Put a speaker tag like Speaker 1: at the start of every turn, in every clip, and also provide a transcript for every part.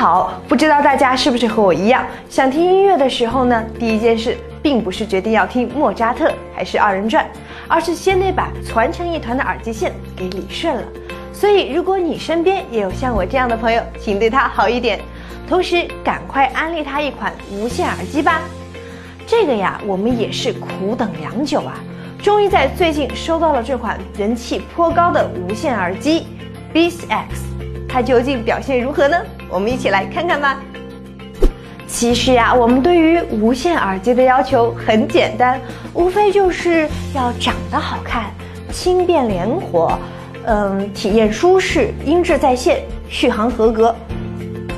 Speaker 1: 好，不知道大家是不是和我一样，想听音乐的时候呢，第一件事并不是决定要听莫扎特还是二人转，而是先得把攒成一团的耳机线给理顺了。所以，如果你身边也有像我这样的朋友，请对他好一点，同时赶快安利他一款无线耳机吧。这个呀，我们也是苦等良久啊，终于在最近收到了这款人气颇高的无线耳机 Beats X，它究竟表现如何呢？我们一起来看看吧。其实呀，我们对于无线耳机的要求很简单，无非就是要长得好看、轻便灵活。嗯，体验舒适，音质在线，续航合格。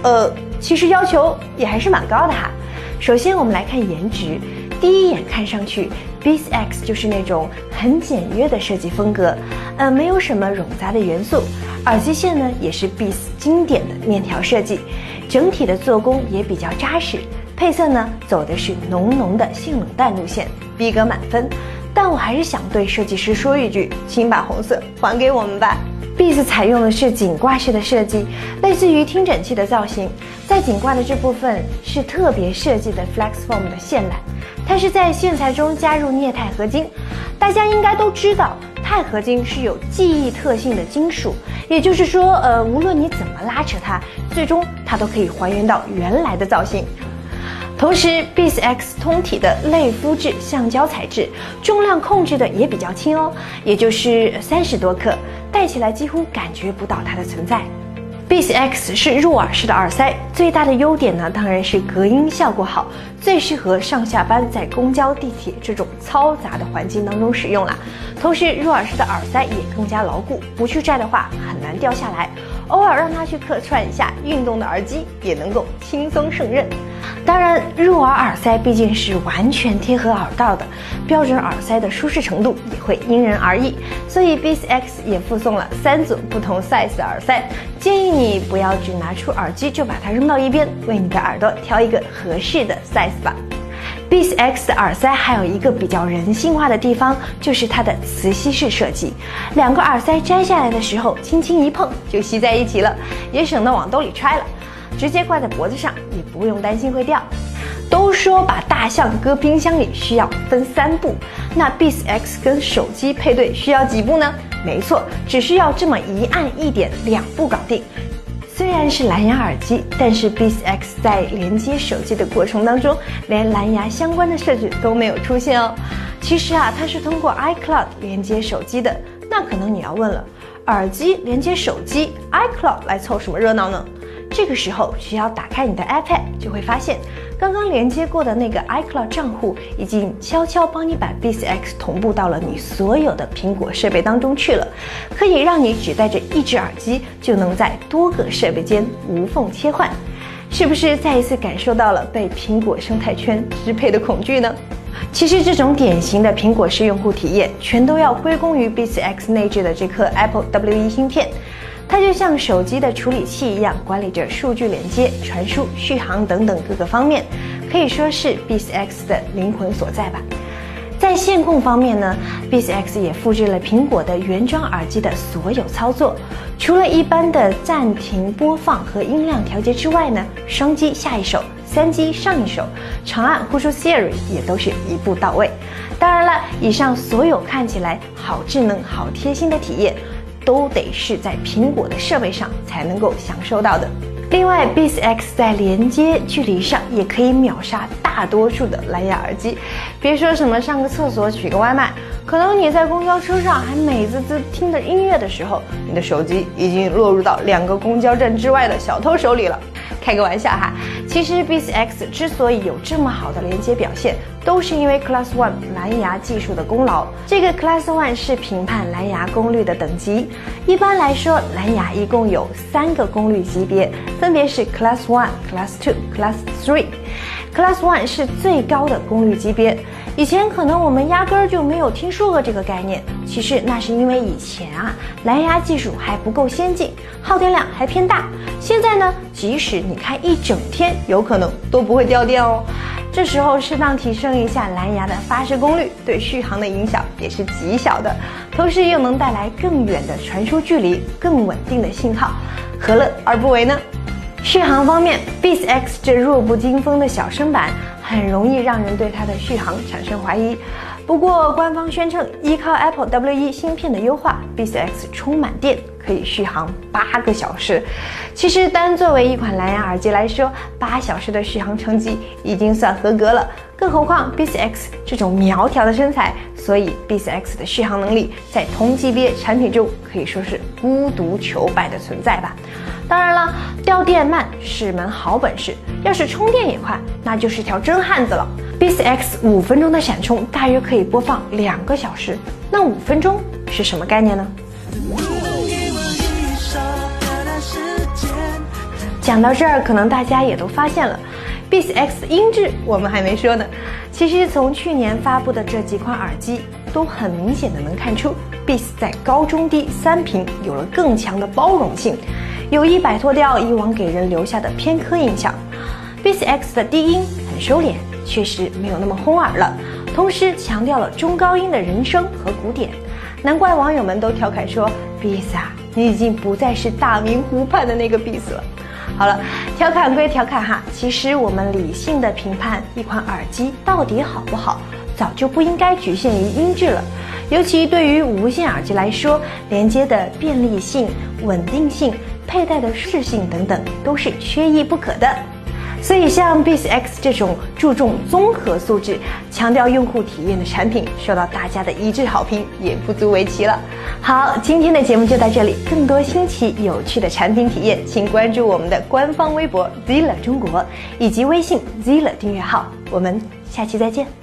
Speaker 1: 呃，其实要求也还是蛮高的哈。首先，我们来看颜值。第一眼看上去，Beats X 就是那种很简约的设计风格，呃，没有什么冗杂的元素。耳机线呢，也是 Beats 经典的面条设计，整体的做工也比较扎实。配色呢，走的是浓浓的性冷淡路线，逼格满分。但我还是想对设计师说一句，请把红色还给我们吧。Beats 采用的是颈挂式的设计，类似于听诊器的造型，在颈挂的这部分是特别设计的 Flexform 的线缆，它是在线材中加入镍钛合金。大家应该都知道，钛合金是有记忆特性的金属，也就是说，呃，无论你怎么拉扯它，最终它都可以还原到原来的造型。同时，Beats X 通体的类肤质橡胶材质，重量控制的也比较轻哦，也就是三十多克，戴起来几乎感觉不到它的存在。Beats X 是入耳式的耳塞，最大的优点呢，当然是隔音效果好，最适合上下班在公交、地铁这种嘈杂的环境当中使用了。同时，入耳式的耳塞也更加牢固，不去摘的话很难掉下来。偶尔让它去客串一下运动的耳机，也能够轻松胜任。当然，入耳耳塞毕竟是完全贴合耳道的，标准耳塞的舒适程度也会因人而异。所以 BIS X 也附送了三组不同 size 的耳塞，建议你不要只拿出耳机就把它扔到一边，为你的耳朵挑一个合适的 size 吧。BIS X 的耳塞还有一个比较人性化的地方，就是它的磁吸式设计，两个耳塞摘下来的时候，轻轻一碰就吸在一起了，也省得往兜里揣了。直接挂在脖子上，也不用担心会掉。都说把大象搁冰箱里需要分三步，那 BISX 跟手机配对需要几步呢？没错，只需要这么一按一点，两步搞定。虽然是蓝牙耳机，但是 BISX 在连接手机的过程当中，连蓝牙相关的设置都没有出现哦。其实啊，它是通过 iCloud 连接手机的。那可能你要问了，耳机连接手机，iCloud 来凑什么热闹呢？这个时候需要打开你的 iPad，就会发现刚刚连接过的那个 iCloud 账户已经悄悄帮你把 Beats X 同步到了你所有的苹果设备当中去了，可以让你只带着一只耳机就能在多个设备间无缝切换，是不是再一次感受到了被苹果生态圈支配的恐惧呢？其实这种典型的苹果式用户体验，全都要归功于 Beats X 内置的这颗 Apple W1 芯片。它就像手机的处理器一样，管理着数据连接、传输、续航等等各个方面，可以说是 Beats X 的灵魂所在吧。在线控方面呢，Beats X 也复制了苹果的原装耳机的所有操作，除了一般的暂停播放和音量调节之外呢，双击下一首、三击上一首、长按呼出 Siri 也都是一步到位。当然了，以上所有看起来好智能、好贴心的体验。都得是在苹果的设备上才能够享受到的。另外，Beats X 在连接距离上也可以秒杀大多数的蓝牙耳机。别说什么上个厕所取个外卖，可能你在公交车上还美滋滋听着音乐的时候，你的手机已经落入到两个公交站之外的小偷手里了。开个玩笑哈，其实 Beats X 之所以有这么好的连接表现，都是因为 Class One 蓝牙技术的功劳。这个 Class One 是评判蓝牙功率的等级。一般来说，蓝牙一共有三个功率级别，分别是 Class One、Class Two、Class Three。Class One 是最高的功率级别。以前可能我们压根儿就没有听说过这个概念，其实那是因为以前啊蓝牙技术还不够先进，耗电量还偏大。现在呢，即使你开一整天，有可能都不会掉电哦。这时候适当提升一下蓝牙的发射功率，对续航的影响也是极小的，同时又能带来更远的传输距离、更稳定的信号，何乐而不为呢？续航方面，Beats X 这弱不禁风的小身板很容易让人对它的续航产生怀疑。不过，官方宣称依靠 Apple W1 芯片的优化，Beats X 充满电可以续航八个小时。其实，单作为一款蓝牙耳机来说，八小时的续航成绩已经算合格了。更何况 B C X 这种苗条的身材，所以 B C X 的续航能力在同级别产品中可以说是孤独求败的存在吧。当然了，掉电慢是门好本事，要是充电也快，那就是条真汉子了。Beats X 五分钟的闪充大约可以播放两个小时，那五分钟是什么概念呢？讲到这儿，可能大家也都发现了，Beats X 音质我们还没说呢。其实从去年发布的这几款耳机，都很明显的能看出，Beats 在高中低三频有了更强的包容性。有意摆脱掉以往给人留下的偏科印象，Beats X 的低音很收敛，确实没有那么轰耳了，同时强调了中高音的人声和鼓点，难怪网友们都调侃说：“Bis 啊，你已经不再是大明湖畔的那个 Beats 了。好了，调侃归调侃哈，其实我们理性的评判一款耳机到底好不好，早就不应该局限于音质了。尤其对于无线耳机来说，连接的便利性、稳定性。佩戴的舒适性等等都是缺一不可的，所以像 Beats X 这种注重综合素质、强调用户体验的产品，受到大家的一致好评也不足为奇了。好，今天的节目就到这里，更多新奇有趣的产品体验，请关注我们的官方微博 Zilla 中国以及微信 Zilla 订阅号，我们下期再见。